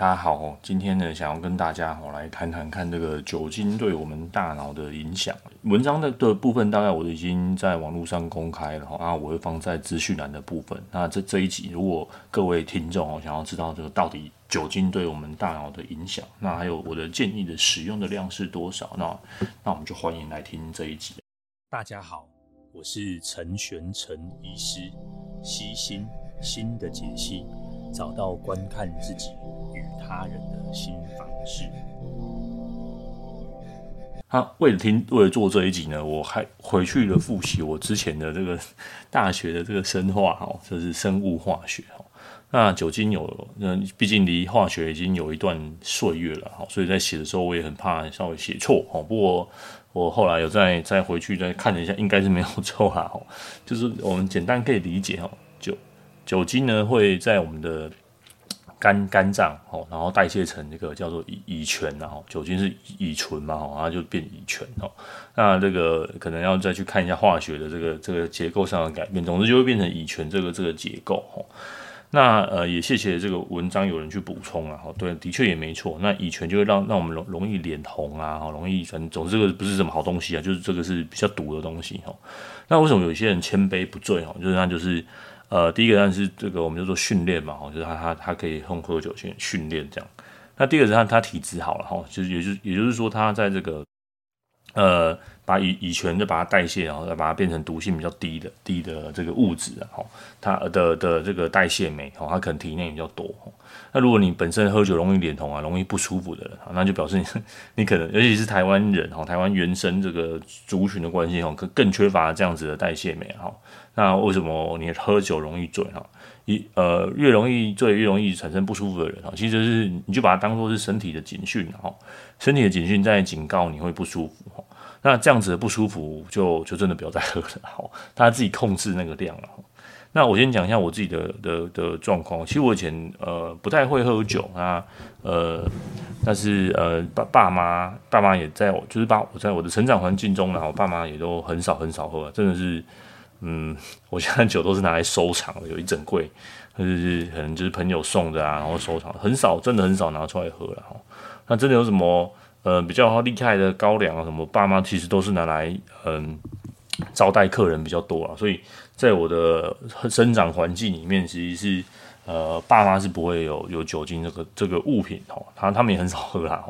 大家好，今天呢，想要跟大家来谈谈看这个酒精对我们大脑的影响。文章的的部分大概我已经在网络上公开了哈，那我会放在资讯栏的部分。那这这一集，如果各位听众哦想要知道这个到底酒精对我们大脑的影响，那还有我的建议的使用的量是多少？那那我们就欢迎来听这一集。大家好，我是陈玄成医师，析心心的解析，找到观看自己他人的新方式。好、为了听，为了做这一集呢，我还回去了复习我之前的这个大学的这个生化哈，就是生物化学哈。那酒精有，嗯，毕竟离化学已经有一段岁月了哈，所以在写的时候我也很怕稍微写错哈。不过我后来有再再回去再看了一下，应该是没有错啦哈。就是我们简单可以理解哈，酒酒精呢会在我们的肝肝脏，哦，然后代谢成那个叫做乙乙醛，然后酒精是乙醇嘛，然后就变乙醛哦。那这个可能要再去看一下化学的这个这个结构上的改变，总之就会变成乙醛这个这个结构哦。那呃也谢谢这个文章有人去补充啊，对，的确也没错。那乙醛就会让让我们容容易脸红啊，容易反正总之这个不是什么好东西啊，就是这个是比较毒的东西哈。那为什么有些人千杯不醉哈？就是他就是。呃，第一个当然是这个我们就做训练嘛，就是他他他可以用喝酒去训练这样。那第二个是他他体质好了哈，就是也就也就是说他在这个呃把乙乙醛就把它代谢，然后再把它变成毒性比较低的低的这个物质啊，哈，它的的这个代谢酶哈，它可能体内比较多。那如果你本身喝酒容易脸红啊，容易不舒服的人，那就表示你你可能尤其是台湾人哈，台湾原生这个族群的关系哈，更更缺乏这样子的代谢酶哈。那为什么你喝酒容易醉哈？一呃越容易醉越容易产生不舒服的人哈，其实是你就把它当做是身体的警讯哈，身体的警讯在警告你会不舒服哈。那这样子的不舒服就就真的不要再喝了哈，大家自己控制那个量了。那我先讲一下我自己的的的状况。其实我以前呃不太会喝酒啊，呃，但是呃爸爸妈爸妈也在我就是把我在我的成长环境中，然后爸妈也都很少很少喝，真的是。嗯，我现在酒都是拿来收藏的，有一整柜，就是可能就是朋友送的啊，然后收藏，很少，真的很少拿出来喝了哈。那真的有什么呃比较厉害的高粱啊什么，爸妈其实都是拿来嗯招待客人比较多啊，所以在我的生长环境里面，其实是呃爸妈是不会有有酒精这个这个物品哦，他他们也很少喝啦。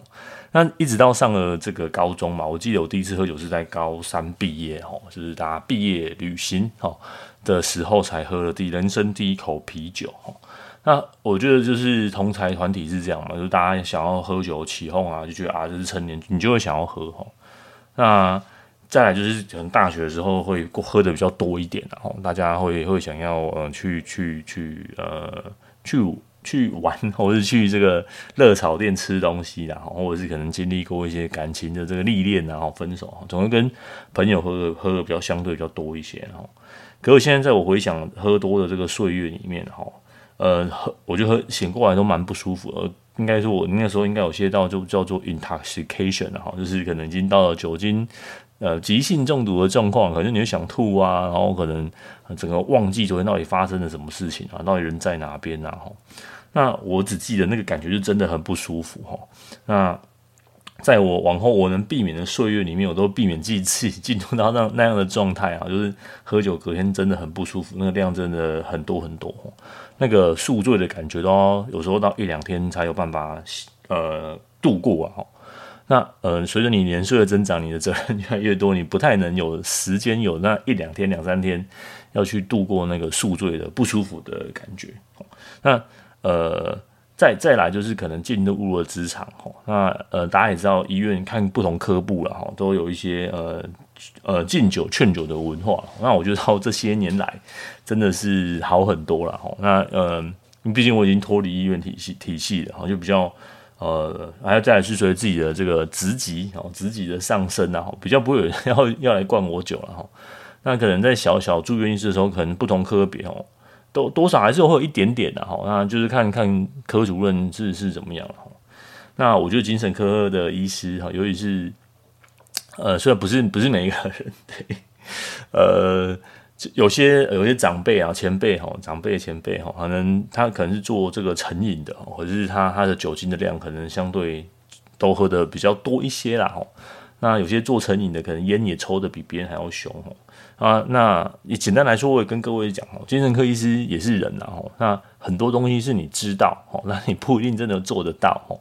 那一直到上了这个高中嘛，我记得我第一次喝酒是在高三毕业哦，就是大家毕业旅行哦的时候才喝了第人生第一口啤酒哦。那我觉得就是同才团体是这样嘛，就是大家想要喝酒起哄啊，就觉得啊这是成年，你就会想要喝哈。那再来就是可能大学的时候会喝的比较多一点，然后大家会会想要呃去去去呃去。去玩，或者是去这个热炒店吃东西，然后或者是可能经历过一些感情的这个历练，然后分手，总会跟朋友喝的喝的比较相对比较多一些，然后，可是现在在我回想喝多的这个岁月里面，哈，呃，喝我觉得喝醒过来都蛮不舒服的，应该说我那时候应该有些到就叫做 intoxication，哈，就是可能已经到了酒精。呃，急性中毒的状况，可能你会想吐啊，然后可能整个忘记昨天到底发生了什么事情啊，到底人在哪边啊？哈，那我只记得那个感觉就真的很不舒服哈。那在我往后我能避免的岁月里面，我都避免自己自己进入到那那样的状态啊，就是喝酒隔天真的很不舒服，那个量真的很多很多，那个宿醉的感觉都有时候到一两天才有办法呃度过啊。那呃，随着你年岁的增长，你的责任 越来越多，你不太能有时间有那一两天、两三天要去度过那个宿醉的不舒服的感觉。那呃，再再来就是可能进入了职场哈。那呃，大家也知道，医院看不同科部了哈，都有一些呃呃敬酒劝酒的文化。那我觉得到这些年来真的是好很多了哈。那呃，毕竟我已经脱离医院体系体系了哈，就比较。呃，还要再来是随着自己的这个职级哦，职级的上升啊，比较不会有人要要来灌我酒了哈。那可能在小小住院医师的时候，可能不同科别哦，都多少还是会有一点点的哈。那就是看看科主任是是怎么样哈。那我觉得精神科的医师哈，尤其是呃，虽然不是不是每一个人对，呃。有些有些长辈啊、前辈哈、长辈前辈哈，可能他可能是做这个成瘾的，或者是他他的酒精的量可能相对都喝的比较多一些啦哈。那有些做成瘾的，可能烟也抽的比别人还要凶哦啊。那也简单来说，我也跟各位讲哦，精神科医师也是人呐吼。那很多东西是你知道哦，那你不一定真的做得到哦。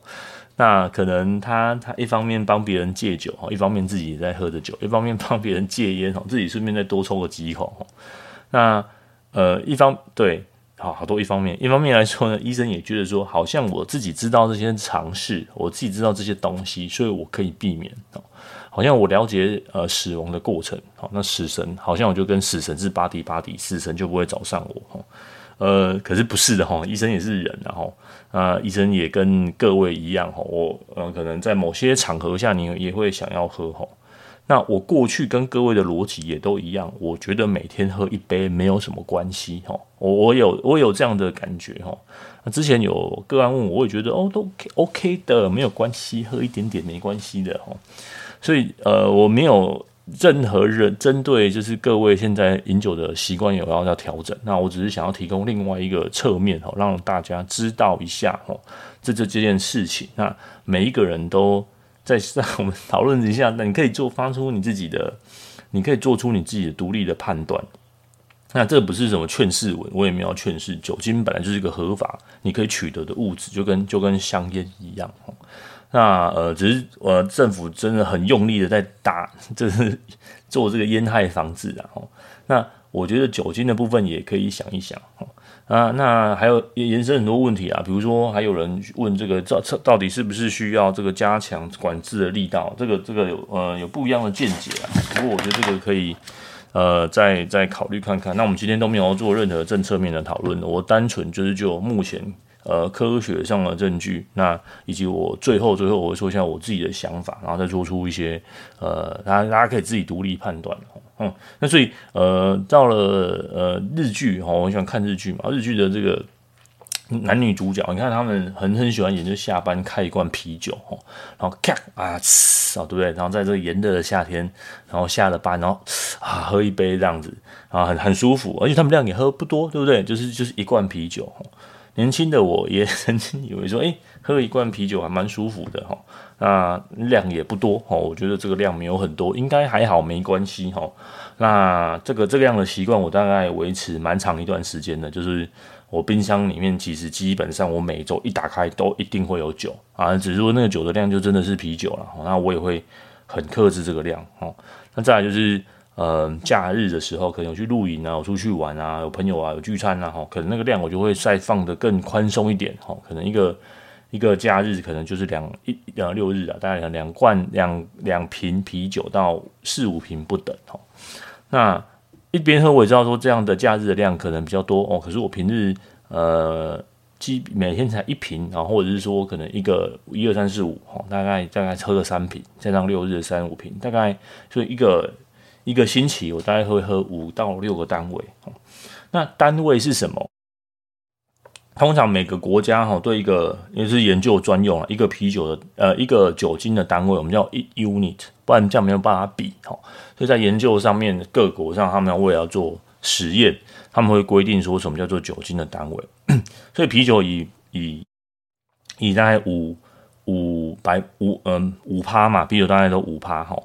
那可能他他一方面帮别人戒酒哈，一方面自己也在喝着酒，一方面帮别人戒烟哈，自己顺便再多抽个几口哈。那呃一方对好好多一方面，一方面来说呢，医生也觉得说，好像我自己知道这些常识，我自己知道这些东西，所以我可以避免哦。好像我了解呃死亡的过程，好，那死神好像我就跟死神是巴迪巴迪，死神就不会找上我哈。呃，可是不是的哈，医生也是人，然后啊，医生也跟各位一样哈，我呃可能在某些场合下，你也会想要喝哈。那我过去跟各位的逻辑也都一样，我觉得每天喝一杯没有什么关系哈。我我有我有这样的感觉哈。那之前有个案问我，我也觉得哦都 OK OK 的，没有关系，喝一点点没关系的哈。所以呃，我没有。任何人针对就是各位现在饮酒的习惯有要要调整，那我只是想要提供另外一个侧面哈，让大家知道一下哦，这这这件事情，那每一个人都在 让我们讨论一下，那你可以做发出你自己的，你可以做出你自己的独立的判断。那这不是什么劝世文，我也没有劝世，酒精本来就是一个合法你可以取得的物质，就跟就跟香烟一样。那呃，只是呃，政府真的很用力的在打，就是做这个烟害防治啊。那我觉得酒精的部分也可以想一想哦啊。那还有延伸很多问题啊，比如说还有人问这个到到底是不是需要这个加强管制的力道？这个这个有呃有不一样的见解啊。不过我觉得这个可以呃再再考虑看看。那我们今天都没有做任何政策面的讨论，我单纯就是就目前。呃，科学上的证据，那以及我最后最后我会说一下我自己的想法，然后再做出一些呃，大家大家可以自己独立判断。嗯，那所以呃，到了呃日剧哈，我喜欢看日剧嘛，日剧的这个男女主角，你看他们很很喜欢演，就下班开一罐啤酒哈，然后咔啊呲啊，对不对？然后在这个炎热的夏天，然后下了班，然后啊喝一杯这样子啊，很很舒服，而且他们量也喝不多，对不对？就是就是一罐啤酒。年轻的我也 曾经以为说，诶、欸，喝一罐啤酒还蛮舒服的哈，那量也不多哈，我觉得这个量没有很多，应该还好，没关系哈。那这个这个样的习惯，我大概维持蛮长一段时间的，就是我冰箱里面其实基本上我每周一打开都一定会有酒啊，只是说那个酒的量就真的是啤酒了，那我也会很克制这个量哦。那再来就是。呃，假日的时候可能有去露营啊，有出去玩啊，有朋友啊，有聚餐啊，哈，可能那个量我就会再放得更宽松一点，哈，可能一个一个假日可能就是两一呃六日啊，大概两罐两两瓶啤酒到四五瓶不等，哈。那一边喝我也知道说这样的假日的量可能比较多哦，可是我平日呃基每天才一瓶，然后或者是说可能一个一二三四五，哈，大概大概喝个三瓶，加上六日三五瓶，大概所以一个。一个星期我大概会喝五到六个单位，那单位是什么？通常每个国家哈对一个也是研究专用啊，一个啤酒的呃一个酒精的单位，我们叫一 unit，不然这样没有办法比哈。所以在研究上面，各国上他们要为了要做实验，他们会规定说什么叫做酒精的单位。所以啤酒以以以大概五五百五嗯五趴嘛，啤酒大概都五趴哈。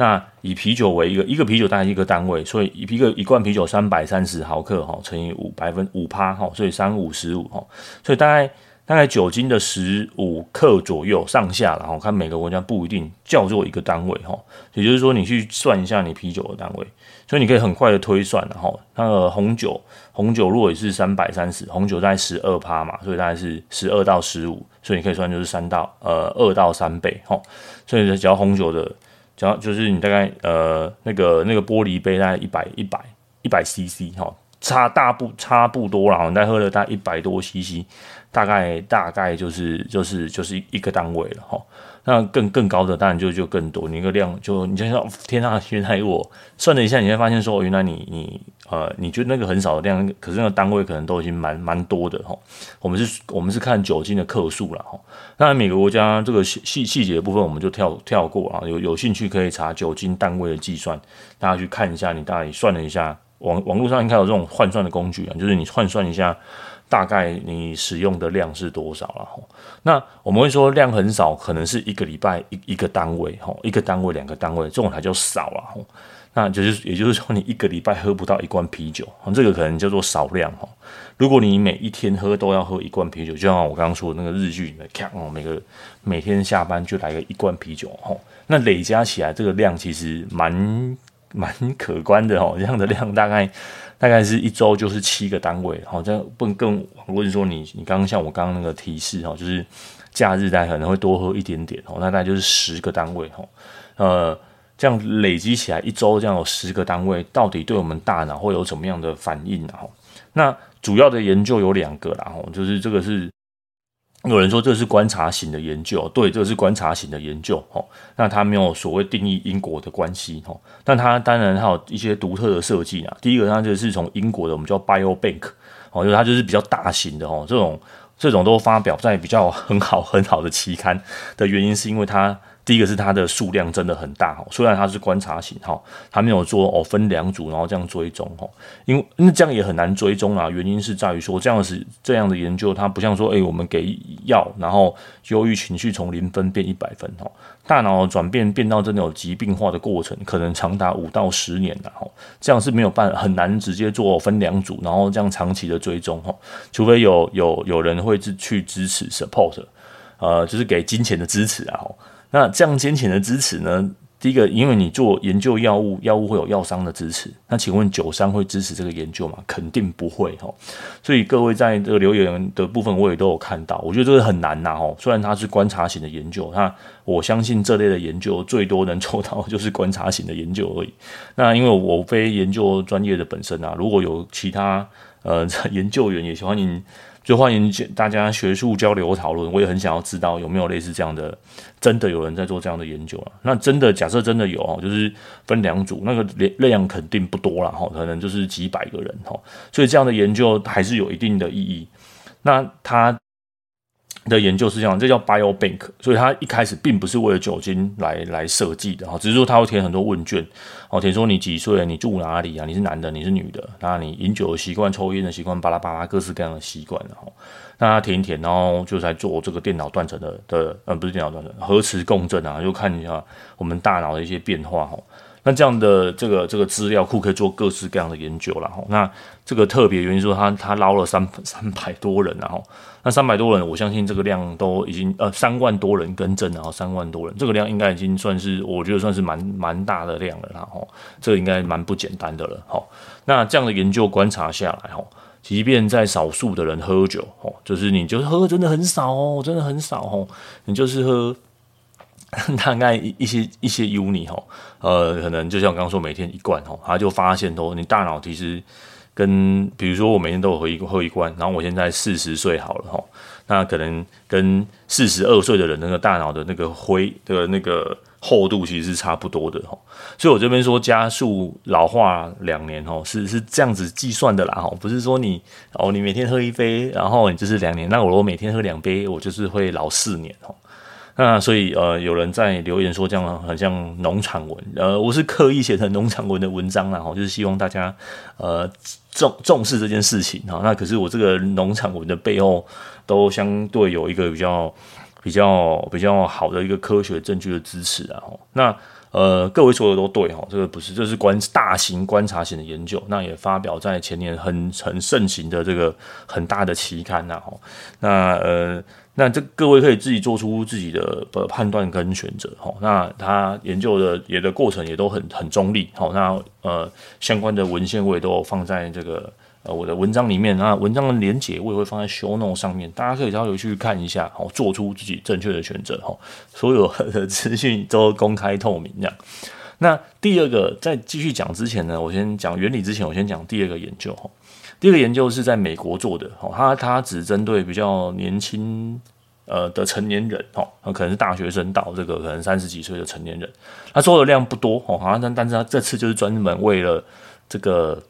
那以啤酒为一个一个啤酒大概一个单位，所以一个一罐啤酒三百三十毫克哈，乘以五百分五趴哈，所以三五十五哈，所以大概大概酒精的十五克左右上下，然后看每个国家不一定叫做一个单位哈，也就是说你去算一下你啤酒的单位，所以你可以很快的推算然后那个红酒红酒如果也是三百三十，红酒大概十二趴嘛，所以大概是十二到十五，所以你可以算就是三到呃二到三倍哈，所以只要红酒的。然后就是你大概呃那个那个玻璃杯大概一百一百一百 CC 哈，差大不差不多了，你再喝了大概一百多 CC，大概大概就是就是就是一个单位了哈。那更更高的当然就就更多，你一个量就你就像天啊，原来我算了一下，你会发现说原来你你呃你觉得那个很少的量，可是那个单位可能都已经蛮蛮多的哈。我们是我们是看酒精的克数了哈。那每个国家这个细细细节的部分我们就跳跳过啊，有有兴趣可以查酒精单位的计算，大家去看一下，你大概算了一下网网络上应该有这种换算的工具啊，就是你换算一下。大概你使用的量是多少了？吼，那我们会说量很少，可能是一个礼拜一一个单位，吼，一个单位两个单位，这种才叫少了，那就是也就是说，你一个礼拜喝不到一罐啤酒，这个可能叫做少量，吼。如果你每一天喝都要喝一罐啤酒，就像我刚刚说的那个日剧里面看哦，每个每天下班就来个一罐啤酒，吼，那累加起来这个量其实蛮蛮可观的，吼，这样的量大概。大概是一周就是七个单位，好，这样不更网络说你你刚刚像我刚刚那个提示哈，就是假日大家可能会多喝一点点哦，那大概就是十个单位哈，呃，这样累积起来一周这样有十个单位，到底对我们大脑会有什么样的反应呢？哈，那主要的研究有两个啦，哈，就是这个是。有人说这是观察型的研究，对，这是观察型的研究，哦，那它没有所谓定义因果的关系，哦，但它当然还有一些独特的设计啊。第一个，它就是从英国的，我们叫 Biobank，哦，就是它就是比较大型的，哦，这种这种都发表在比较很好很好的期刊的原因，是因为它。第一个是它的数量真的很大哈，虽然它是观察型哈，它没有做哦分两组然后这样追踪哈，因为那这样也很难追踪啊。原因是在于说这样是这样的研究，它不像说诶我们给药，然后忧郁情绪从零分变一百分哈，大脑转变变到真的有疾病化的过程，可能长达五到十年的哈，这样是没有办法很难直接做分两组，然后这样长期的追踪哈，除非有有有人会去支持 support，呃，就是给金钱的支持啊。那这样金钱的支持呢？第一个，因为你做研究药物，药物会有药商的支持。那请问酒商会支持这个研究吗？肯定不会哈。所以各位在这个留言的部分，我也都有看到。我觉得这个很难呐哈。虽然它是观察型的研究，那我相信这类的研究最多能做到 就是观察型的研究而已。那因为我非研究专业的本身啊，如果有其他呃研究员，也欢迎。就欢迎大家学术交流讨论，我也很想要知道有没有类似这样的，真的有人在做这样的研究啊。那真的假设真的有哦，就是分两组，那个量肯定不多了哈，可能就是几百个人哈，所以这样的研究还是有一定的意义。那他。的研究是这样，这叫 Biobank，所以它一开始并不是为了酒精来来设计的哈，只是说它会填很多问卷，哦，填说你几岁，你住哪里啊，你是男的，你是女的，那你饮酒的习惯、抽烟的习惯，巴拉巴拉各式各样的习惯，然后那它填一填，然后就在做这个电脑断层的的，呃，不是电脑断层，核磁共振啊，就看一下我们大脑的一些变化哈。那这样的这个这个资料库可以做各式各样的研究了哈。那这个特别原因说他他捞了三三百多人然后，那三百多人我相信这个量都已经呃三万多人更正然后三万多人这个量应该已经算是我觉得算是蛮蛮大的量了然后这个应该蛮不简单的了哈。那这样的研究观察下来哈，即便在少数的人喝酒哦，就是你就是喝真的很少哦，真的很少哦，你就是喝。大概一些一些 uni 哈，呃，可能就像我刚刚说，每天一罐哈，他就发现说，你大脑其实跟比如说我每天都有喝一喝一罐，然后我现在四十岁好了哈，那可能跟四十二岁的人那个大脑的那个灰的那个厚度其实是差不多的哈，所以我这边说加速老化两年哈，是是这样子计算的啦哈，不是说你哦你每天喝一杯，然后你就是两年，那我如果每天喝两杯，我就是会老四年哈。那所以呃，有人在留言说这样很像农场文，呃，我是刻意写成农场文的文章啦，哈，就是希望大家呃重重视这件事情哈。那可是我这个农场文的背后都相对有一个比较比较比较好的一个科学证据的支持啊。那呃，各位说的都对哈，这个不是，这是观大型观察型的研究，那也发表在前年很很盛行的这个很大的期刊呐，哈，那呃。那这各位可以自己做出自己的呃判断跟选择哈。那他研究的也的过程也都很很中立好。那呃相关的文献我也都放在这个呃我的文章里面。那文章的连结我也会放在 show note 上面，大家可以稍微去看一下好，做出自己正确的选择哈。所有的资讯都公开透明这样。那第二个在继续讲之前呢，我先讲原理之前，我先讲第二个研究哈。第二个研究是在美国做的，哈，他他只针对比较年轻呃的成年人，哈，可能是大学生到这个可能三十几岁的成年人，他做的量不多，哈，好像但但是他这次就是专门为了这个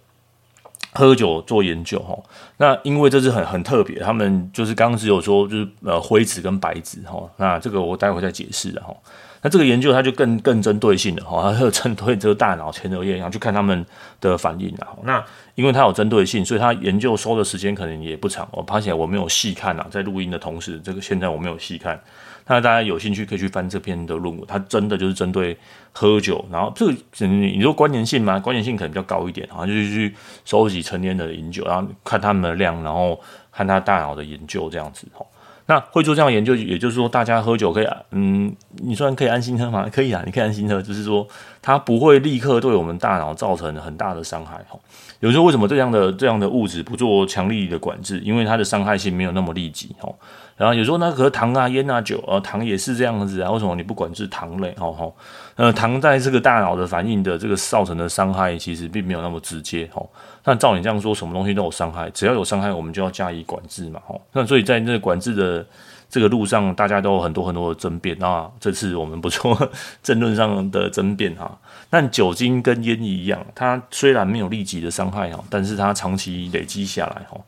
喝酒做研究哈，那因为这是很很特别，他们就是刚刚只有说就是呃灰质跟白质哈，那这个我待会再解释的哈。那这个研究它就更更针对性的哈，它有针对这个大脑前额叶，然后去看他们的反应啊。那因为它有针对性，所以它研究收的时间可能也不长。我发现我没有细看啊，在录音的同时，这个现在我没有细看。那大家有兴趣可以去翻这篇的论文，它真的就是针对喝酒，然后这个你说关联性吗？关联性可能比较高一点，好像就是去收集成年的饮酒，然后看他们的量，然后看他大脑的研究这样子哈。那会做这样研究，也就是说大家喝酒可以，嗯，你虽然可以安心喝吗？可以啊，你可以安心喝，就是说它不会立刻对我们大脑造成很大的伤害哈。有时候为什么这样的这样的物质不做强力的管制？因为它的伤害性没有那么立即哈。然后有时候那和糖啊、烟啊、酒啊，糖也是这样子啊。为什么你不管制糖类？哦吼，呃，糖在这个大脑的反应的这个造成的伤害，其实并没有那么直接。吼，那照你这样说，什么东西都有伤害，只要有伤害，我们就要加以管制嘛。吼，那所以在这管制的这个路上，大家都有很多很多的争辩啊。这次我们不做 争论上的争辩哈。但酒精跟烟一样，它虽然没有立即的伤害哈，但是它长期累积下来哈。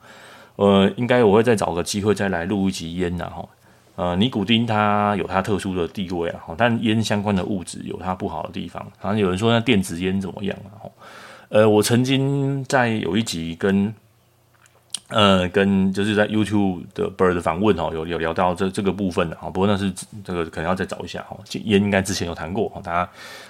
呃，应该我会再找个机会再来录一集烟的哈。呃，尼古丁它有它特殊的地位啊，但烟相关的物质有它不好的地方。好像有人说那电子烟怎么样啊？呃，我曾经在有一集跟呃跟就是在 YouTube 的 Bird 访问哦，有有聊到这这个部分的哈。不过那是这个可能要再找一下哈。烟应该之前有谈过哈，大家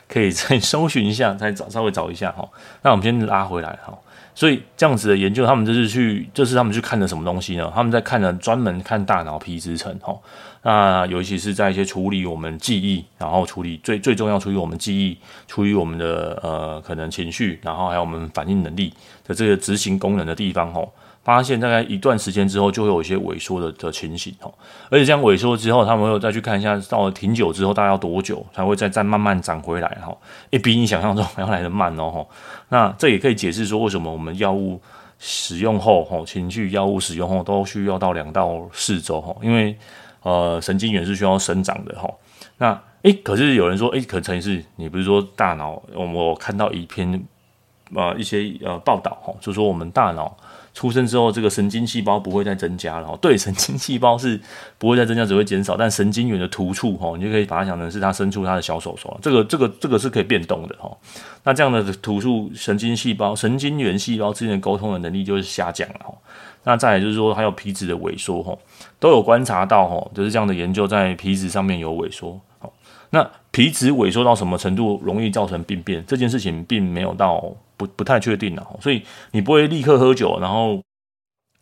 可以再 搜寻一下，再找稍微找一下哈。那我们先拉回来哈。所以这样子的研究，他们就是去，这、就是他们去看的什么东西呢？他们在看的专门看大脑皮质层，哈，那尤其是在一些处理我们记忆，然后处理最最重要处理我们记忆，处理我们的呃可能情绪，然后还有我们反应能力的这个执行功能的地方，哈。发现大概一段时间之后，就会有一些萎缩的的情形哦，而且这样萎缩之后，他们会再去看一下，到了挺久之后，大概要多久才会再再慢慢长回来哈？诶，比你想象中还要来得慢哦。那这也可以解释说，为什么我们药物使用后，吼，情绪药物使用后都需要到两到四周哈，因为呃神经元是需要生长的哈。那诶，可是有人说，诶，可陈医师，你不是说大脑？我我看到一篇呃一些呃报道哈，就说我们大脑。出生之后，这个神经细胞不会再增加了哈。对，神经细胞是不会再增加，只会减少。但神经元的突触哈，你就可以把它想成是它伸出它的小手手。这个、这个、这个是可以变动的哈。那这样的突触神经细胞、神经元细胞之间的沟通的能力就是下降了哈。那再来就是说，还有皮质的萎缩哈，都有观察到哈，就是这样的研究在皮质上面有萎缩。好，那皮质萎缩到什么程度容易造成病变？这件事情并没有到。不不太确定了，所以你不会立刻喝酒，然后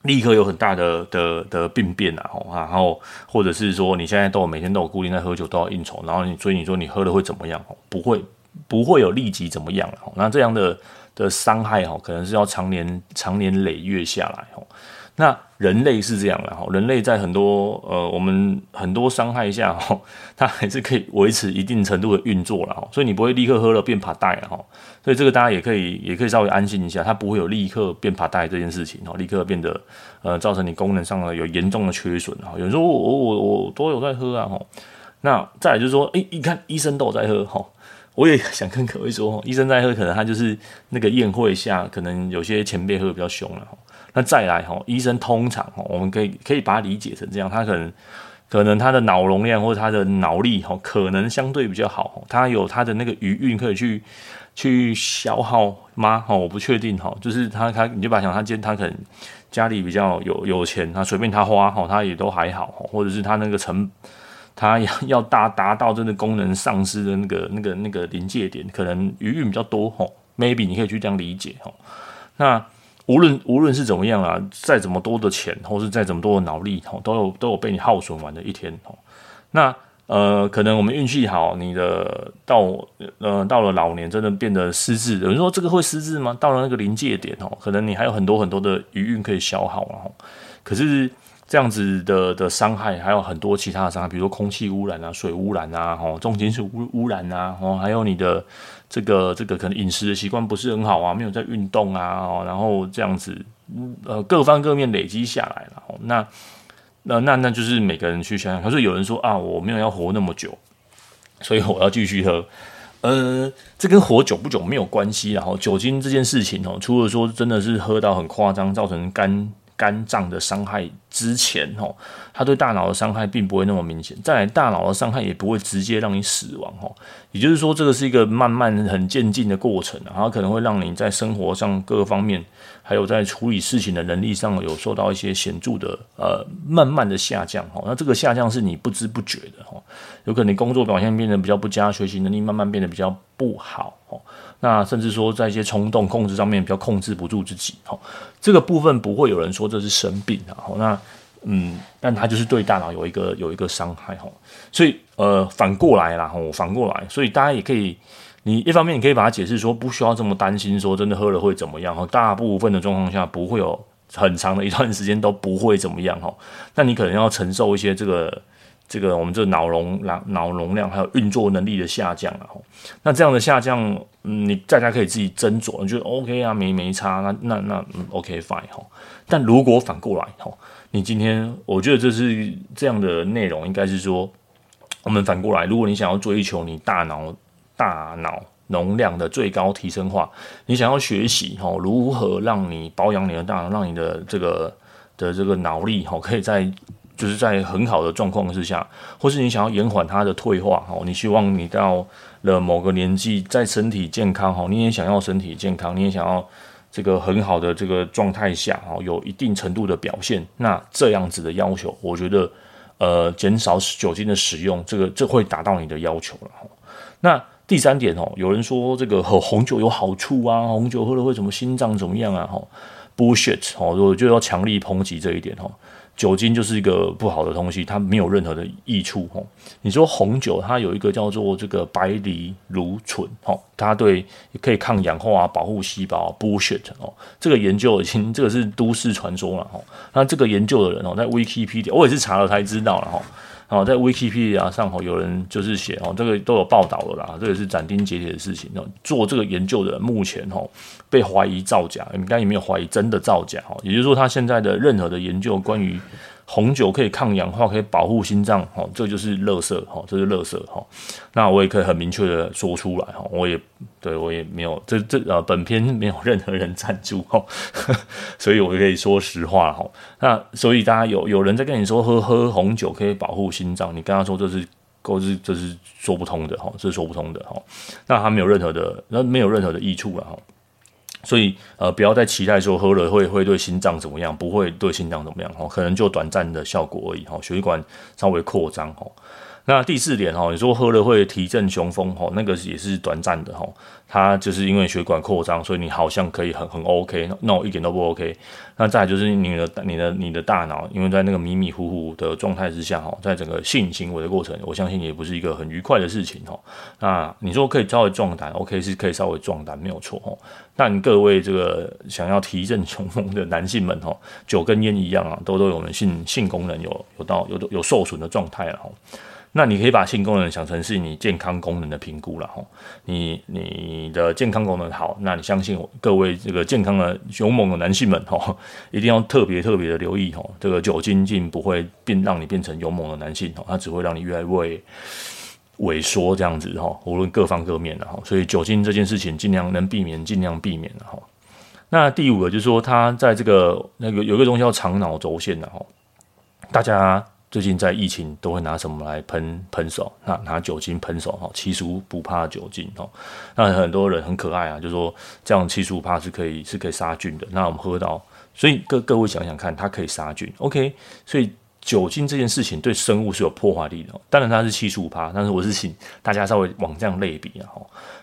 立刻有很大的的的病变啊，然后或者是说你现在都有每天都有固定在喝酒，都要应酬，然后你所以你说你喝了会怎么样？不会不会有立即怎么样？那这样的的伤害哈，可能是要长年长年累月下来哈。那人类是这样的哈，人类在很多呃我们很多伤害下哈，它还是可以维持一定程度的运作了哈，所以你不会立刻喝了变趴带哈，所以这个大家也可以也可以稍微安心一下，它不会有立刻变爬带这件事情哈，立刻变得呃造成你功能上的有严重的缺损哈。有时候我我我都有在喝啊哈，那再来就是说，诶，一看医生都有在喝哈，我也想跟各位说，医生在喝，可能他就是那个宴会下，可能有些前辈喝的比较凶了。那再来哈，医生通常哈，我们可以可以把它理解成这样，他可能可能他的脑容量或者他的脑力哈，可能相对比较好，他有他的那个余韵可以去去消耗吗？哈，我不确定哈，就是他他你就把想他今天他可能家里比较有有钱，他随便他花哈，他也都还好，或者是他那个成他要要达达到真的功能丧失的那个那个那个临界点，可能余韵比较多哈，maybe 你可以去这样理解哈，那。无论无论是怎么样啊，再怎么多的钱，或是再怎么多的脑力，哦，都有都有被你耗损完的一天，哦。那呃，可能我们运气好，你的到呃到了老年，真的变得失智。有人说这个会失智吗？到了那个临界点，哦，可能你还有很多很多的余韵可以消耗，哦。可是。这样子的的伤害还有很多其他的伤害，比如说空气污染啊、水污染啊、哦重金属污污染啊，哦，还有你的这个这个可能饮食的习惯不是很好啊，没有在运动啊，哦，然后这样子，呃，各方各面累积下来了，那那那那就是每个人去想想。可是有人说啊，我没有要活那么久，所以我要继续喝。呃，这跟活久不久没有关系。然后酒精这件事情哦，除了说真的是喝到很夸张，造成肝肝脏的伤害之前哦，它对大脑的伤害并不会那么明显。再来，大脑的伤害也不会直接让你死亡哦。也就是说，这个是一个慢慢很渐进的过程，然后可能会让你在生活上各个方面，还有在处理事情的能力上有受到一些显著的呃慢慢的下降哦。那这个下降是你不知不觉的哦，有可能你工作表现变得比较不佳，学习能力慢慢变得比较不好哦。那甚至说在一些冲动控制上面比较控制不住自己，哈，这个部分不会有人说这是生病啊，那嗯，但他就是对大脑有一个有一个伤害，哈，所以呃反过来啦，哈，反过来，所以大家也可以，你一方面你可以把它解释说不需要这么担心，说真的喝了会怎么样，哈，大部分的状况下不会有很长的一段时间都不会怎么样，哈，那你可能要承受一些这个。这个我们这脑容脑脑容量还有运作能力的下降啊，那这样的下降，嗯，你大家可以自己斟酌，你觉得 OK 啊，没没差，那那那嗯 OK fine 哈。但如果反过来哈，你今天我觉得这是这样的内容，应该是说，我们反过来，如果你想要追求你大脑大脑容量的最高提升化，你想要学习哈，如何让你保养你的大脑，让你的这个的这个脑力哈，可以在。就是在很好的状况之下，或是你想要延缓它的退化哦，你希望你到了某个年纪，在身体健康哈，你也想要身体健康，你也想要这个很好的这个状态下哈，有一定程度的表现，那这样子的要求，我觉得呃，减少酒精的使用，这个这会达到你的要求了哈。那第三点哦，有人说这个喝红酒有好处啊，红酒喝了会怎么心脏怎么样啊？哈，bullshit 哦，我就要强力抨击这一点哦。酒精就是一个不好的东西，它没有任何的益处吼。你说红酒，它有一个叫做这个白藜芦醇吼，它对可以抗氧化啊，保护细胞，bullshit 哦。这个研究已经这个是都市传说了哦。那这个研究的人哦，在 Wikipedia 我也是查了才知道了哈。哦，哦在 Wikipedia 上吼，有人就是写哦，这个都有报道了啦，这个是斩钉截铁的事情。做这个研究的目前吼被怀疑造假，应该也没有怀疑真的造假哦。也就是说，他现在的任何的研究关于红酒可以抗氧化，可以保护心脏，哦，这就是乐色，哈，这是乐色，哈。那我也可以很明确的说出来，哈，我也对我也没有，这这呃，本片没有任何人赞助，哈，所以我可以说实话，哈。那所以大家有有人在跟你说喝喝红酒可以保护心脏，你跟他说这是，够是这是说不通的，哈，这是说不通的，哈。那他没有任何的，那没有任何的益处了，哈。所以，呃，不要再期待说喝了会会对心脏怎么样，不会对心脏怎么样哦，可能就短暂的效果而已哦，血管稍微扩张哦。那第四点哈，你说喝了会提振雄风哈，那个也是短暂的哈。它就是因为血管扩张，所以你好像可以很很 OK，那、我一点都不 OK。那再就是你的你的你的大脑，因为在那个迷迷糊糊的状态之下哈，在整个性行为的过程，我相信也不是一个很愉快的事情哈。那你说可以稍微壮胆，OK 是可以稍微壮胆，没有错哈。但各位这个想要提振雄风的男性们哈，酒跟烟一样啊，都都有我们性性功能有有到有有受损的状态了哈。那你可以把性功能想成是你健康功能的评估了哈，你你的健康功能好，那你相信我，各位这个健康的勇猛的男性们哈，一定要特别特别的留意哈，这个酒精进不会变让你变成勇猛的男性哈，它只会让你越来越萎缩这样子哈，无论各方各面的哈，所以酒精这件事情尽量能避免尽量避免的哈。那第五个就是说，它在这个那个有一个东西叫肠脑轴线的哈，大家。最近在疫情都会拿什么来喷喷手？那拿酒精喷手哈，七十五不怕酒精哦。那很多人很可爱啊，就说这样七十五怕是可以是可以杀菌的。那我们喝到，所以各各位想想看，它可以杀菌，OK？所以。酒精这件事情对生物是有破坏力的，当然它是七十五趴，但是我是请大家稍微往这样类比啊，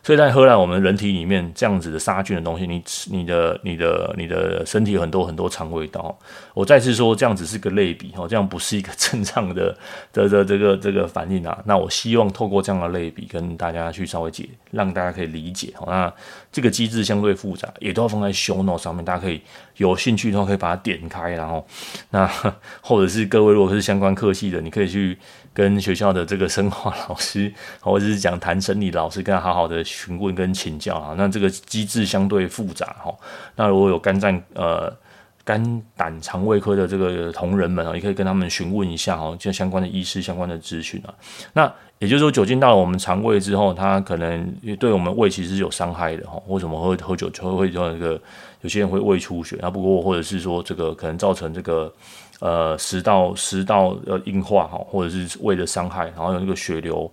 所以在喝了我们人体里面这样子的杀菌的东西，你你的你的你的身体很多很多肠胃道，我再次说这样子是个类比哈，这样不是一个正常的 的的这个这个反应啊，那我希望透过这样的类比跟大家去稍微解，让大家可以理解哈，那这个机制相对复杂，也都要放在 show note 上面，大家可以有兴趣的话可以把它点开，然后那 或者是各位。如果是相关科系的，你可以去跟学校的这个生化老师，或者是讲谈生理老师，跟他好好的询问跟请教啊。那这个机制相对复杂哈。那如果有肝脏呃肝胆肠胃科的这个同仁们啊，也可以跟他们询问一下哈，就相关的医师相关的资讯啊。那也就是说，酒精到了我们肠胃之后，它可能对我们胃其实是有伤害的哈。为什么会喝酒就会会有那个有些人会胃出血啊？不过或者是说这个可能造成这个。呃，食道食道呃硬化哈，或者是胃的伤害，然后有那个血流，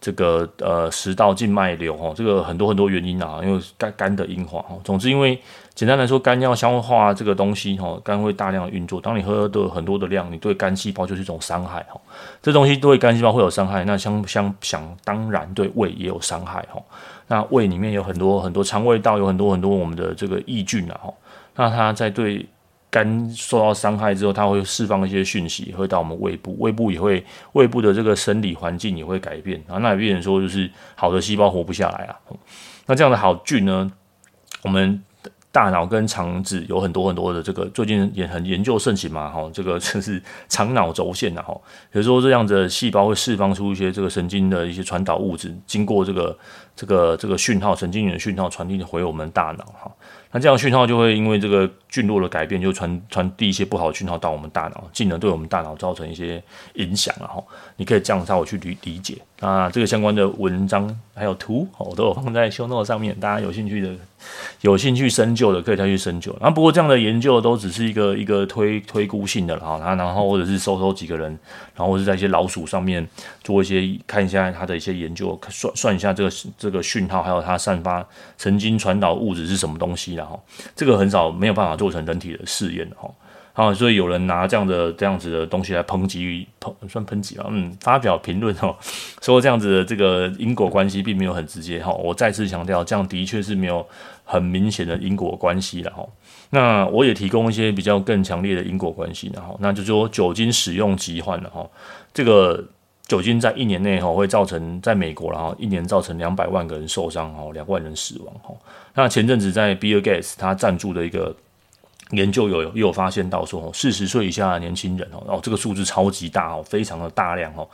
这个呃食道静脉瘤哈，这个很多很多原因啊，因为肝肝的硬化哈。总之，因为简单来说，肝要消化这个东西哈，肝会大量运作。当你喝的很多的量，你对肝细胞就是一种伤害哈。这东西对肝细胞会有伤害，那相相想当然对胃也有伤害哈。那胃里面有很多很多肠胃道有很多很多我们的这个益菌啊哈，那它在对。肝受到伤害之后，它会释放一些讯息，会到我们胃部，胃部也会，胃部的这个生理环境也会改变，然后那也变成说，就是好的细胞活不下来啊。那这样的好菌呢，我们大脑跟肠子有很多很多的这个，最近也很研究盛行嘛，哈，这个 就是肠脑轴线的哈，比如说这样的细胞会释放出一些这个神经的一些传导物质，经过这个这个这个讯号，神经元的讯号传递回我们大脑哈。那这样讯号就会因为这个菌落的改变，就传传递一些不好的讯号到我们大脑，进而对我们大脑造成一些影响了哈。你可以这样稍微去理理解。那这个相关的文章还有图，我都有放在 show note 上面，大家有兴趣的、有兴趣深究的，可以再去深究。那不过这样的研究都只是一个一个推推估性的了哈。然后或者是收收几个人，然后是在一些老鼠上面做一些看一下它的一些研究，算算一下这个这个讯号，还有它散发神经传导物质是什么东西哈。这个很少没有办法做成人体的试验的哈。好，所以有人拿这样的这样子的东西来抨击，抨算抨击啊，嗯，发表评论哦，说这样子的这个因果关系并没有很直接哈。我再次强调，这样的确是没有很明显的因果关系的哈。那我也提供一些比较更强烈的因果关系的哈，那就是说酒精使用疾患的哈，这个酒精在一年内哈会造成在美国然后一年造成两百万个人受伤哈，两万人死亡哈。那前阵子在 Bill Gates 他赞助的一个。研究有有发现到说，四十岁以下的年轻人哦，哦，这个数字超级大哦，非常的大量哦。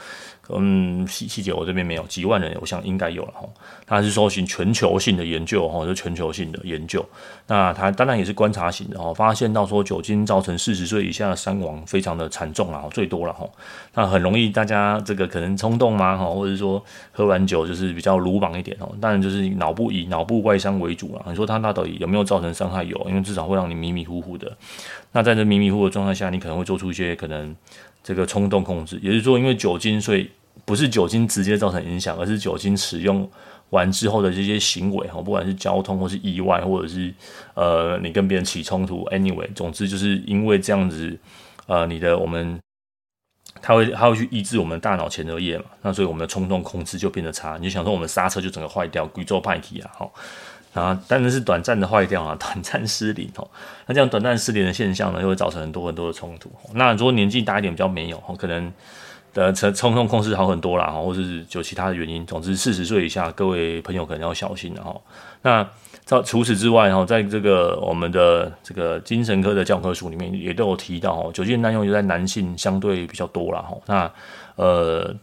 嗯，细细节我这边没有，几万人我想应该有了哈。它是说行全球性的研究哈，就全球性的研究。那它当然也是观察型的哈，发现到说酒精造成四十岁以下的伤亡非常的惨重啊，最多了哈。那很容易大家这个可能冲动嘛哈，或者说喝完酒就是比较鲁莽一点哦。当然就是脑部以脑部外伤为主了。你说它那到底有没有造成伤害？有，因为至少会让你迷迷糊糊的。那在这迷迷糊糊的状态下，你可能会做出一些可能这个冲动控制，也就是说因为酒精所以。不是酒精直接造成影响，而是酒精使用完之后的这些行为哈，不管是交通或是意外，或者是呃你跟别人起冲突，anyway，总之就是因为这样子，呃，你的我们，它会它会去抑制我们大脑前额叶嘛，那所以我们的冲动控制就变得差。你就想说我们刹车就整个坏掉，贵州派体啊，哈，啊，当然是短暂的坏掉啊，短暂失灵哦。那这样短暂失灵的现象呢，又会造成很多很多的冲突。那如果年纪大一点比较没有，可能。的冲冲动控制好很多啦，哈，或者是有其他的原因。总之，四十岁以下各位朋友可能要小心了哈。那除此之外哈，在这个我们的这个精神科的教科书里面也都有提到哈，酒精滥用就在男性相对比较多了哈。那呃，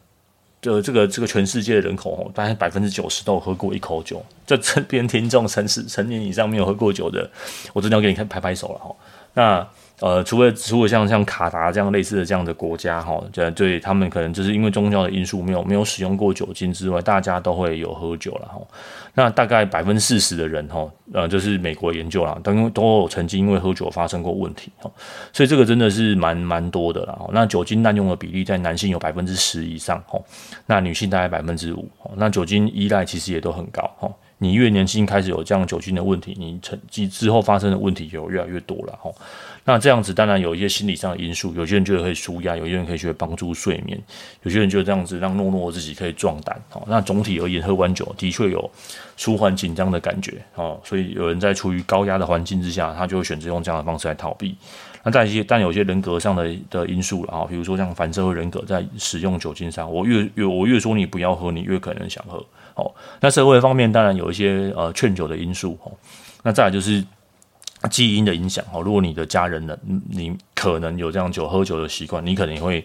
就这个这个全世界的人口哦，大概百分之九十都喝过一口酒。这这边听众成十成年以上没有喝过酒的，我真的要给你看拍拍手了哈。那。呃，除了除了像像卡达这样类似的这样的国家哈，对对，他们可能就是因为宗教的因素，没有没有使用过酒精之外，大家都会有喝酒了哈。那大概百分之四十的人哈，呃，就是美国研究啦，都都有曾经因为喝酒发生过问题哈，所以这个真的是蛮蛮多的啦。那酒精滥用的比例在男性有百分之十以上哈，那女性大概百分之五。那酒精依赖其实也都很高哈。你越年轻开始有这样酒精的问题，你成之之后发生的问题就越来越多了哈。那这样子当然有一些心理上的因素，有些人觉得可以舒压，有些人可以去帮助睡眠，有些人觉得这样子让诺诺自己可以壮胆。哦，那总体而言，喝完酒的确有舒缓紧张的感觉。哦，所以有人在处于高压的环境之下，他就会选择用这样的方式来逃避。那但一些但有些人格上的的因素了啊，比如说像反社会人格在使用酒精上，我越越我越说你不要喝，你越可能想喝。哦，那社会方面当然有一些呃劝酒的因素。哦，那再来就是。基因的影响哦，如果你的家人呢，你可能有这样酒喝酒的习惯，你可能会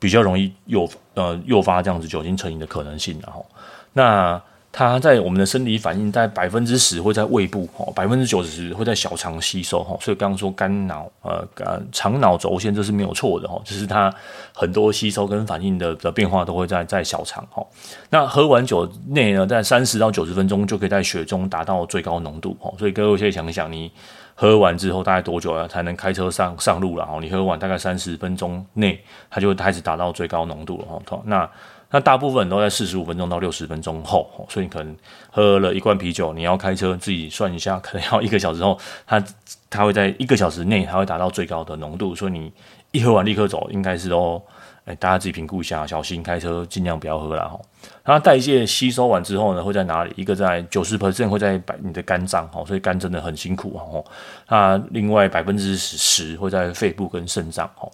比较容易诱呃诱发这样子酒精成瘾的可能性，然后那它在我们的生理反应在百分之十会在胃部，哦，百分之九十会在小肠吸收，哈，所以刚刚说肝脑，呃，肝肠脑轴线这是没有错的，哈，就是它很多吸收跟反应的的变化都会在在小肠，哈。那喝完酒内呢，在三十到九十分钟就可以在血中达到最高浓度，哈，所以各位可以想一想，你喝完之后大概多久啊才能开车上上路了，哈？你喝完大概三十分钟内，它就会开始达到最高浓度了，哈，那。那大部分都在四十五分钟到六十分钟后，所以你可能喝了一罐啤酒，你要开车自己算一下，可能要一个小时后，它它会在一个小时内，它会达到最高的浓度，所以你一喝完立刻走，应该是都，哎，大家自己评估一下，小心开车，尽量不要喝了哈。它代谢吸收完之后呢，会在哪里？一个在九十 percent 会在百你的肝脏，哈，所以肝真的很辛苦哦。那另外百分之十会在肺部跟肾脏，哈，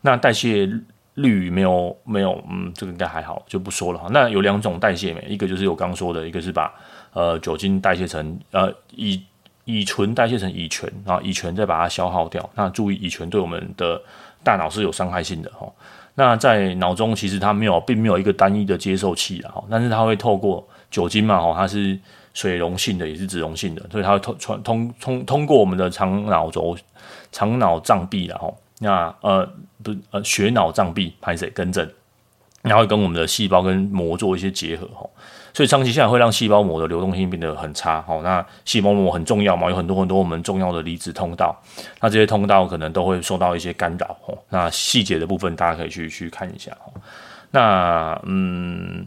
那代谢。氯没有没有，嗯，这个应该还好，就不说了哈。那有两种代谢酶，一个就是我刚说的，一个是把呃酒精代谢成呃乙乙醇代谢成乙醛，然后乙醛再把它消耗掉。那注意，乙醛对我们的大脑是有伤害性的哈。那在脑中其实它没有，并没有一个单一的接受器的哈，但是它会透过酒精嘛哈，它是水溶性的，也是脂溶性的，所以它会通传通通通过我们的肠脑轴、肠脑障壁然后。那呃不呃血脑障壁拍谁更正，然后跟我们的细胞跟膜做一些结合哈，所以长期下来会让细胞膜的流动性变得很差哈。那细胞膜很重要嘛，有很多很多我们重要的离子通道，那这些通道可能都会受到一些干扰哈。那细节的部分大家可以去去看一下哈。那嗯，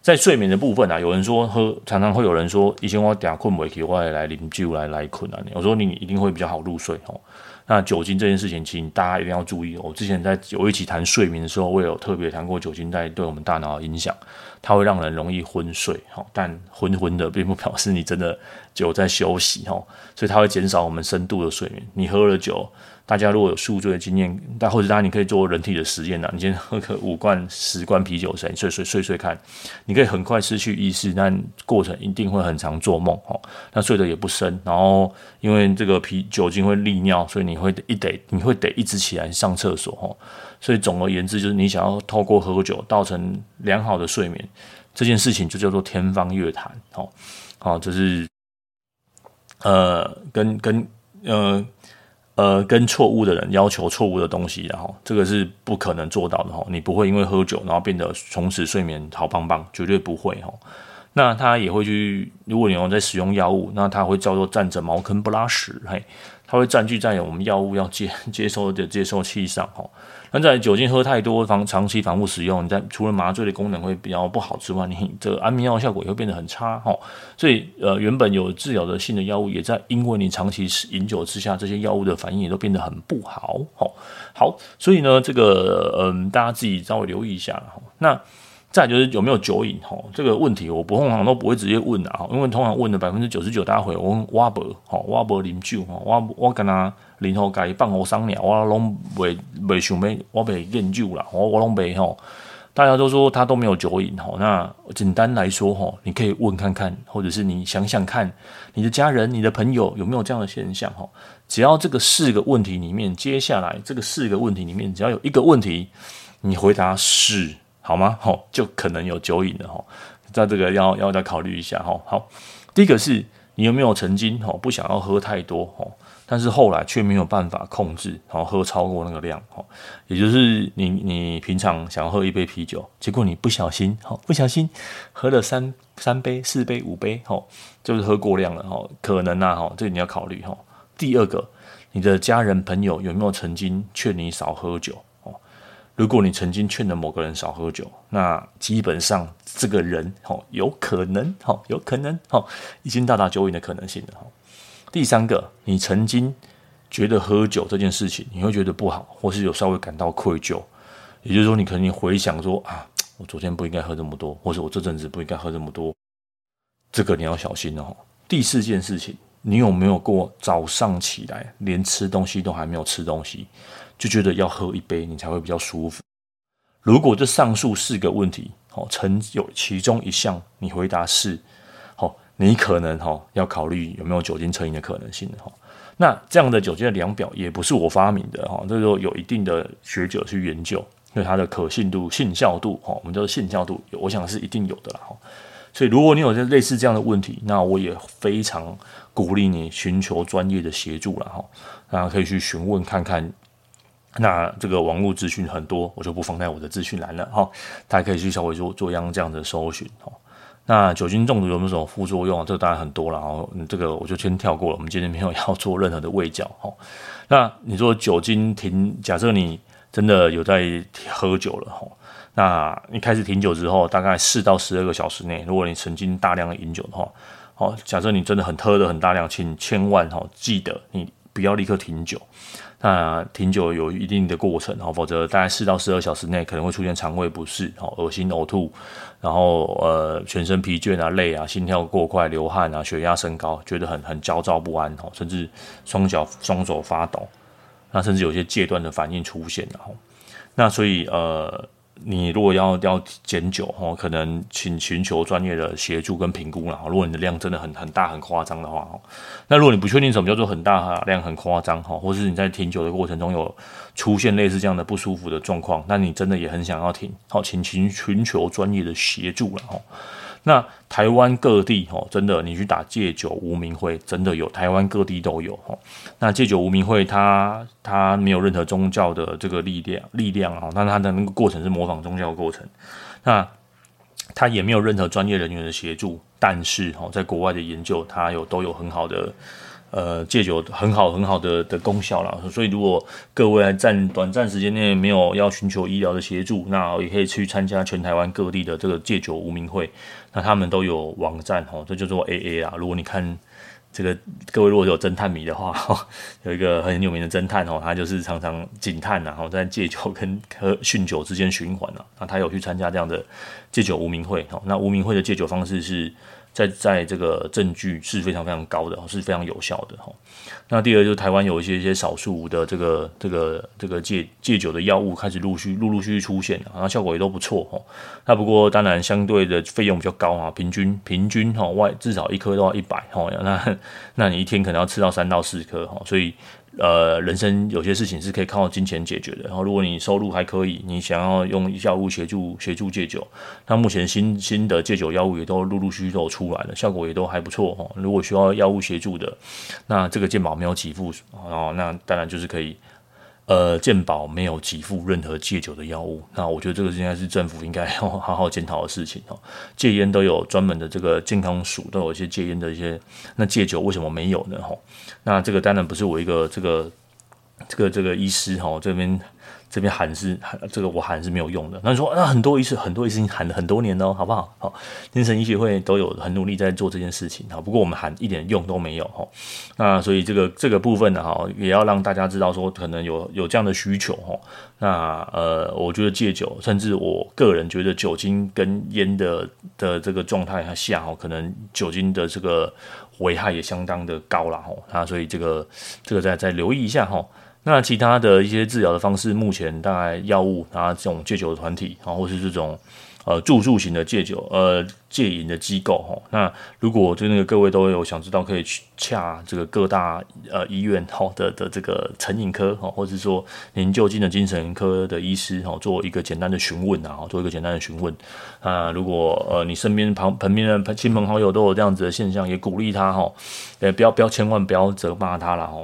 在睡眠的部分啊，有人说喝常常会有人说，以前我点困不起，我来饮酒来来困啊。我说你一定会比较好入睡哦。那酒精这件事情，请大家一定要注意。我之前在有一起谈睡眠的时候，我也有特别谈过酒精在对我们大脑的影响，它会让人容易昏睡，哈，但昏昏的并不表示你真的酒在休息，哈，所以它会减少我们深度的睡眠。你喝了酒。大家如果有宿醉的经验，但或者大家你可以做人体的实验呐。你先喝个五罐、十罐啤酒，睡睡睡睡睡看，你可以很快失去意识，但过程一定会很常做梦哦。那睡得也不深，然后因为这个啤酒精会利尿，所以你会一得你会得一直起来上厕所哦。所以总而言之，就是你想要透过喝酒造成良好的睡眠这件事情，就叫做天方夜谭哦。好，这是呃跟跟呃。呃，跟错误的人要求错误的东西，然后这个是不可能做到的哈。你不会因为喝酒然后变得从此睡眠好棒棒，绝对不会哈。那他也会去，如果你有在使用药物，那他会叫做占着茅坑不拉屎，嘿，他会占据在我们药物要接接收的接收器上哈。那在酒精喝太多，长长期反复使用，你在除了麻醉的功能会比较不好之外，你这个安眠药效果也会变得很差哈。所以呃，原本有治疗的性的药物，也在因为你长期饮酒之下，这些药物的反应也都变得很不好。好，好，所以呢，这个嗯、大家自己稍微留意一下哈。那再就是有没有酒瘾哈？这个问题我不通常都不会直接问的哈，因为通常问的百分之九十九大家会问我伯哈，我伯啉酒哈，我我跟他。然后该放我商量，我拢未未想要，我未研究啦，我我拢未吼。大家都说他都没有酒瘾吼，那简单来说吼，你可以问看看，或者是你想想看，你的家人、你的朋友有没有这样的现象吼？只要这个四个问题里面，接下来这个四个问题里面，只要有一个问题你回答是，好吗？吼，就可能有酒瘾的吼。在这个要要再考虑一下吼。好，第一个是你有没有曾经吼不想要喝太多吼？但是后来却没有办法控制，然后喝超过那个量，哈，也就是你你平常想喝一杯啤酒，结果你不小心，哈，不小心喝了三三杯、四杯、五杯，哈，就是喝过量了，哈，可能啊，哈，这你要考虑，哈。第二个，你的家人朋友有没有曾经劝你少喝酒？哦，如果你曾经劝了某个人少喝酒，那基本上这个人，哈，有可能，哈，有可能，哈，已经到达酒瘾的可能性了，哈。第三个，你曾经觉得喝酒这件事情，你会觉得不好，或是有稍微感到愧疚，也就是说，你可能回想说啊，我昨天不应该喝这么多，或者我这阵子不应该喝这么多，这个你要小心哦。第四件事情，你有没有过早上起来连吃东西都还没有吃东西，就觉得要喝一杯你才会比较舒服？如果这上述四个问题，哦，曾有其中一项你回答是。你可能哈要考虑有没有酒精成瘾的可能性哈。那这样的酒精的量表也不是我发明的哈，这个有一定的学者去研究，对它的可信度、信效度哈，我们叫做信效度，我想是一定有的啦哈。所以如果你有类似这样的问题，那我也非常鼓励你寻求专业的协助了哈。那可以去询问看看。那这个网络资讯很多，我就不放在我的资讯栏了哈。大家可以去稍微做做一样这样的搜寻哈。那酒精中毒有没有什么副作用啊？这个当然很多了哈。这个我就先跳过了。我们今天没有要做任何的卫教哈。那你说酒精停，假设你真的有在喝酒了哈，那你开始停酒之后，大概四到十二个小时内，如果你曾经大量的饮酒的话，好，假设你真的很喝的很大量，请千万哈记得你不要立刻停酒。那停久有一定的过程，哈，否则大概四到十二小时内可能会出现肠胃不适，好，恶心呕吐，然后呃全身疲倦啊、累啊、心跳过快、流汗啊、血压升高，觉得很很焦躁不安，哦，甚至双脚双手发抖，那甚至有些戒断的反应出现，然后，那所以呃。你如果要要减酒哦，可能请寻求专业的协助跟评估啦。如果你的量真的很很大很夸张的话哦，那如果你不确定什么叫做很大量很夸张哈，或是你在停酒的过程中有出现类似这样的不舒服的状况，那你真的也很想要停，好，请寻寻求专业的协助了哈。那台湾各地哦，真的，你去打戒酒无名会，真的有，台湾各地都有哦。那戒酒无名会，它它没有任何宗教的这个力量力量啊，但它的那个过程是模仿宗教过程，那它也没有任何专业人员的协助，但是哦，在国外的研究，它有都有很好的。呃，戒酒很好很好的的功效啦，所以如果各位在短暂时间内没有要寻求医疗的协助，那也可以去参加全台湾各地的这个戒酒无名会，那他们都有网站吼，这就做 AA 啊。如果你看这个各位如果有侦探迷的话，有一个很有名的侦探哦，他就是常常警探然后在戒酒跟喝酗酒之间循环啊，那他有去参加这样的戒酒无名会哦，那无名会的戒酒方式是。在在这个证据是非常非常高的，是非常有效的哈。那第二就是台湾有一些一些少数的这个这个这个戒戒酒的药物开始陆续陆陆续续出现了，然后效果也都不错哈。那不过当然相对的费用比较高啊，平均平均哈外至少一颗都要一百哈，那那你一天可能要吃到三到四颗哈，所以。呃，人生有些事情是可以靠金钱解决的。然后，如果你收入还可以，你想要用药物协助协助戒酒，那目前新新的戒酒药物也都陆陆续续都出来了，效果也都还不错哦。如果需要药物协助的，那这个健保没有给付哦，那当然就是可以。呃，健保没有给付任何戒酒的药物，那我觉得这个应该是政府应该要 好好检讨的事情哦。戒烟都有专门的这个健康署，都有一些戒烟的一些，那戒酒为什么没有呢？哈，那这个当然不是我一个这个这个这个医师哈这边。这边喊是喊这个我喊是没有用的。那你说那很多医师很多医师喊了很多年了，好不好？好，精神医学会都有很努力在做这件事情。好，不过我们喊一点用都没有哈。那所以这个这个部分呢，哈，也要让大家知道说，可能有有这样的需求哈。那呃，我觉得戒酒，甚至我个人觉得酒精跟烟的的这个状态下哈，可能酒精的这个危害也相当的高了哈。那所以这个这个再再留意一下哈。那其他的一些治疗的方式，目前大概药物啊，这种戒酒的团体啊，或是这种呃住宿型的戒酒呃戒瘾的机构哈。那如果就那个各位都有想知道，可以去洽这个各大呃医院好的的这个成瘾科哈，或者说您就近的精神科的医师哈，做一个简单的询问啊，做一个简单的询问啊。如果呃你身边旁旁边的亲朋好友都有这样子的现象，也鼓励他哈，呃不要不要千万不要责骂他了哈。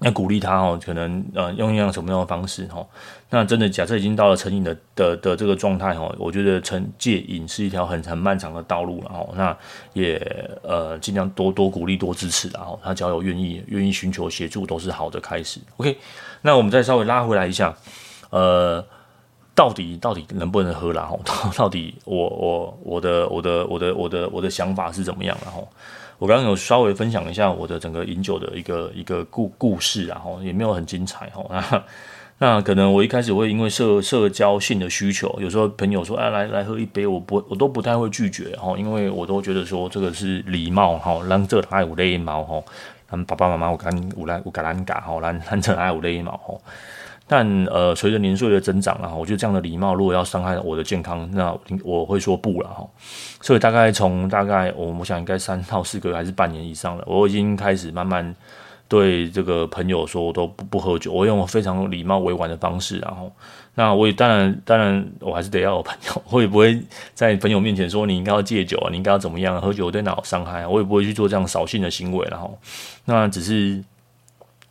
要鼓励他哦，可能呃用一样什么样的方式哈？那真的假设已经到了成瘾的的的这个状态哈，我觉得成戒瘾是一条很很漫长的道路了哈。那也呃尽量多多鼓励多支持然后他只要有愿意愿意寻求协助都是好的开始。OK，那我们再稍微拉回来一下，呃，到底到底能不能喝啦？哈，到底我我我的我的我的我的我的想法是怎么样然后？我刚刚有稍微分享一下我的整个饮酒的一个一个故故事，然后也没有很精彩哈。那那可能我一开始会因为社社交性的需求，有时候朋友说哎来来喝一杯，我不我都不太会拒绝哈，因为我都觉得说这个是礼貌哈，让这还有礼貌哈，咱爸爸妈妈我跟有来有给咱教哈，咱咱这还有礼貌哈。但呃，随着年岁的增长啊，我觉得这样的礼貌如果要伤害我的健康，那我会说不了哈。所以大概从大概我我想应该三到四个月还是半年以上了，我已经开始慢慢对这个朋友说，我都不不喝酒，我用非常礼貌委婉的方式，然后，那我也当然当然我还是得要有朋友，我也不会在朋友面前说你应该要戒酒啊，你应该要怎么样，喝酒对脑伤害，我也不会去做这样扫兴的行为，然后，那只是。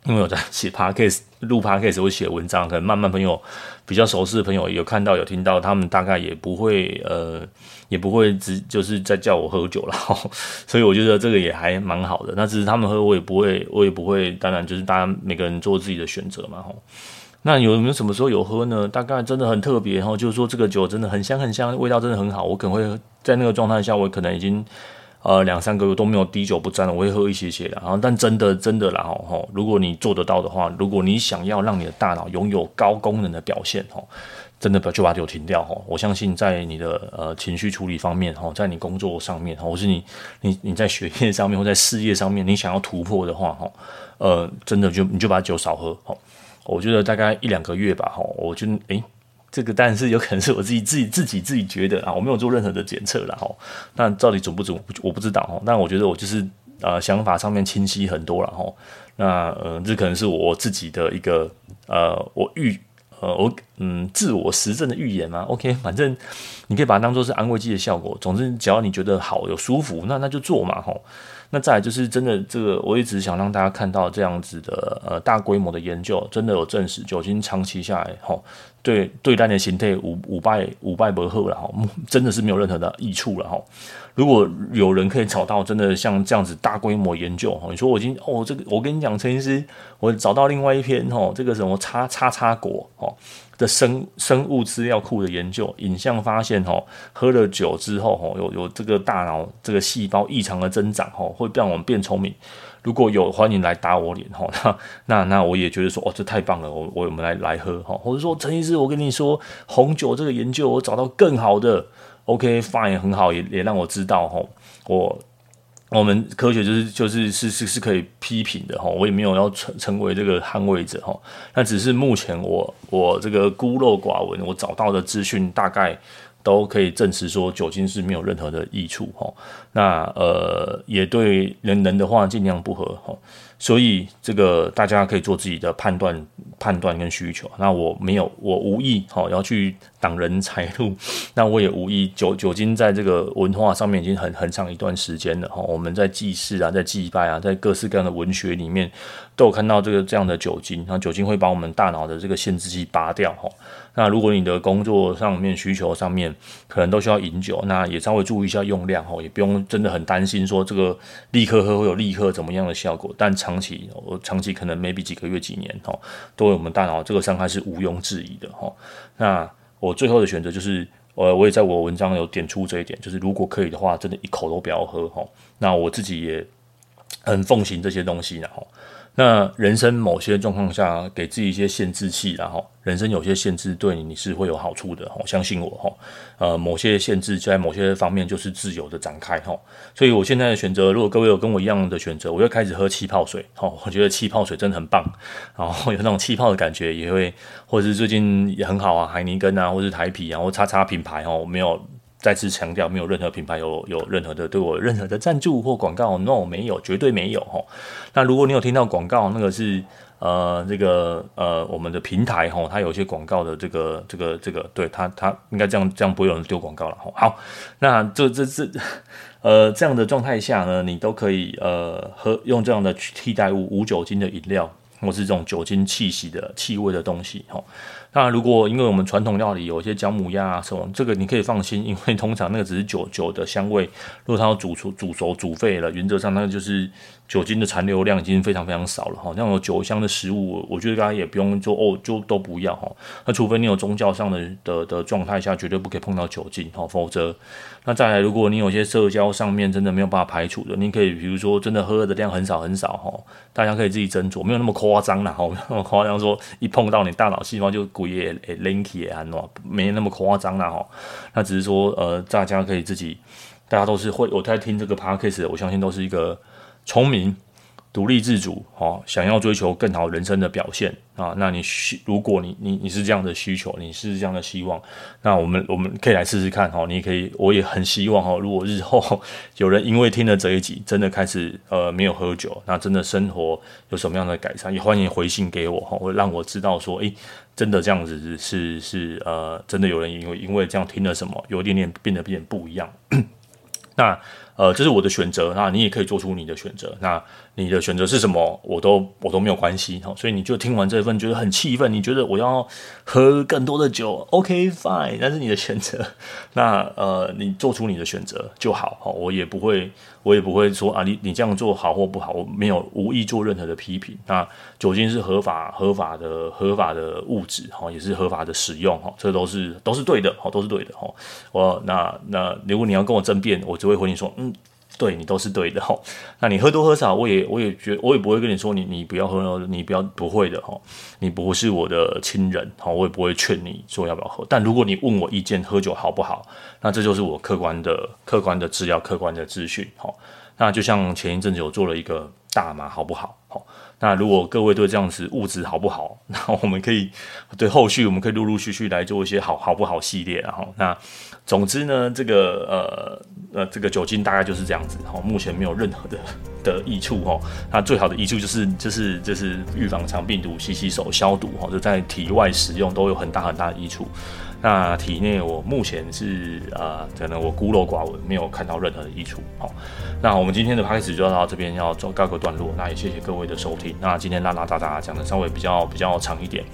因为我在写 podcast 录 podcast 我写文章，可能慢慢朋友比较熟悉的朋友有看到有听到，他们大概也不会呃也不会只就是在叫我喝酒了，所以我觉得这个也还蛮好的。那只是他们喝，我也不会，我也不会，当然就是大家每个人做自己的选择嘛，吼。那有没有什么时候有喝呢？大概真的很特别，然后，就是说这个酒真的很香很香，味道真的很好，我可能会在那个状态下，我可能已经。呃，两三个月都没有滴酒不沾了，我会喝一些些的。然后，但真的真的啦，吼，如果你做得到的话，如果你想要让你的大脑拥有高功能的表现，吼，真的不要就把酒停掉，吼。我相信在你的呃情绪处理方面，吼，在你工作上面，或是你你你在学业上面或在事业上面，你想要突破的话，吼，呃，真的就你就把酒少喝，吼。我觉得大概一两个月吧，吼，我就诶。这个但是有可能是我自己自己自己自己觉得啊，我没有做任何的检测了吼。那到底准不准，我不知道哈。但我觉得我就是呃想法上面清晰很多了哈。那呃这可能是我自己的一个呃我预呃我嗯自我实证的预言嘛。OK，反正你可以把它当做是安慰剂的效果。总之只要你觉得好有舒服，那那就做嘛吼。那再来就是真的，这个我一直想让大家看到这样子的呃大规模的研究，真的有证实酒精长期下来，吼，对对单的形态五五败五败不后了吼，真的是没有任何的益处了吼。如果有人可以找到真的像这样子大规模研究，你说我已经哦这个我跟你讲，陈医师，我找到另外一篇吼，这个什么叉叉叉果哦。的生生物资料库的研究，影像发现，吼，喝了酒之后，吼，有有这个大脑这个细胞异常的增长，吼，会让我们变聪明。如果有，欢迎来打我脸，吼，那那那我也觉得说，哦，这太棒了，我我们来来喝，吼，或者说陈医师，我跟你说，红酒这个研究，我找到更好的，OK fine，很好，也也让我知道，吼，我。我们科学就是就是是是是可以批评的吼，我也没有要成成为这个捍卫者吼，那只是目前我我这个孤陋寡闻，我找到的资讯大概都可以证实说酒精是没有任何的益处哈，那呃也对人人的话尽量不喝哈。所以这个大家可以做自己的判断、判断跟需求。那我没有，我无意好要去挡人财路。那我也无意酒酒精在这个文化上面已经很很长一段时间了哈。我们在祭祀啊，在祭拜啊，在各式各样的文学里面都有看到这个这样的酒精。那酒精会把我们大脑的这个限制器拔掉哈。那如果你的工作上面需求上面可能都需要饮酒，那也稍微注意一下用量哈，也不用真的很担心说这个立刻喝会有立刻怎么样的效果，但长期我长期可能 maybe 几个月几年哈，对我们大脑这个伤害是毋庸置疑的哈。那我最后的选择就是，呃，我也在我文章有点出这一点，就是如果可以的话，真的一口都不要喝哈。那我自己也很奉行这些东西然后。那人生某些状况下，给自己一些限制器，然后人生有些限制对你你是会有好处的，相信我哈。呃，某些限制在某些方面就是自由的展开哈。所以我现在的选择，如果各位有跟我一样的选择，我就开始喝气泡水哈。我觉得气泡水真的很棒，然后 有那种气泡的感觉，也会，或者是最近也很好啊，海尼根啊，或是台啤啊，或叉叉品牌我，没有。再次强调，没有任何品牌有有任何的对我任何的赞助或广告，no，没有，绝对没有哈。那如果你有听到广告，那个是呃这个呃我们的平台哈，它有一些广告的这个这个这个，对它它应该这样这样不会有人丢广告了哈。好，那这这这 呃这样的状态下呢，你都可以呃喝用这样的替代物无酒精的饮料，或是这种酒精气息的气味的东西那如果因为我们传统料理有一些姜母鸭啊什么，这个你可以放心，因为通常那个只是酒酒的香味。如果它要煮出煮熟煮沸了，原则上那个就是酒精的残留量已经非常非常少了哈。那种酒香的食物，我觉得大家也不用说哦，就都不要哈。那除非你有宗教上的的的状态下，绝对不可以碰到酒精哈，否则那再来，如果你有些社交上面真的没有办法排除的，你可以比如说真的喝的量很少很少哈，大家可以自己斟酌，没有那么夸张啦哈，没有那么夸张说一碰到你大脑细胞就滚。也诶 link 也安诺，没那么夸张啦哈。那只是说，呃，大家可以自己，大家都是会，我在听这个 podcast，我相信都是一个聪明、独立自主，哦，想要追求更好人生的表现啊，那你需如果你你你是这样的需求，你是这样的希望，那我们我们可以来试试看，哈，你可以，我也很希望，哈，如果日后 有人因为听了这一集，真的开始呃没有喝酒，那真的生活有什么样的改善，也欢迎回信给我，哈，会让我知道说，诶，真的这样子是是呃，真的有人因为因为这样听了什么，有一点点变得变得不一样，那。呃，这是我的选择，那你也可以做出你的选择。那你的选择是什么？我都我都没有关系。好，所以你就听完这份觉得很气愤，你觉得我要喝更多的酒？OK fine，那是你的选择。那呃，你做出你的选择就好。好，我也不会，我也不会说啊，你你这样做好或不好，我没有无意做任何的批评。那酒精是合法合法的合法的物质，哈，也是合法的使用，哈，这都是都是对的，哈，都是对的，哈。我那那如果你要跟我争辩，我只会回你说，嗯。对你都是对的吼，那你喝多喝少，我也我也觉我也不会跟你说你你不要喝，你不要不会的吼，你不是我的亲人吼，我也不会劝你说要不要喝。但如果你问我意见，喝酒好不好？那这就是我客观的客观的资料、客观的资讯吼。那就像前一阵子我做了一个大麻好不好？吼，那如果各位对这样子物质好不好？那我们可以对后续我们可以陆陆续续来做一些好好不好系列，然后那。总之呢，这个呃呃，这个酒精大概就是这样子哈，目前没有任何的 的益处哈。那最好的益处就是就是就是预防肠病毒，洗洗手消毒哈，就在体外使用都有很大很大的益处。那体内我目前是啊、呃，可能我孤陋寡闻，没有看到任何的益处。好，那我们今天的开始就到这边要做告个段落。那也谢谢各位的收听。那今天拉拉杂杂讲的稍微比较比较长一点，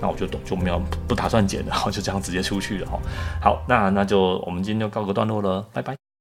那我就就没有不打算剪了，然 后就这样直接出去了哈。好，那那就我们今天就告个段落了，拜拜。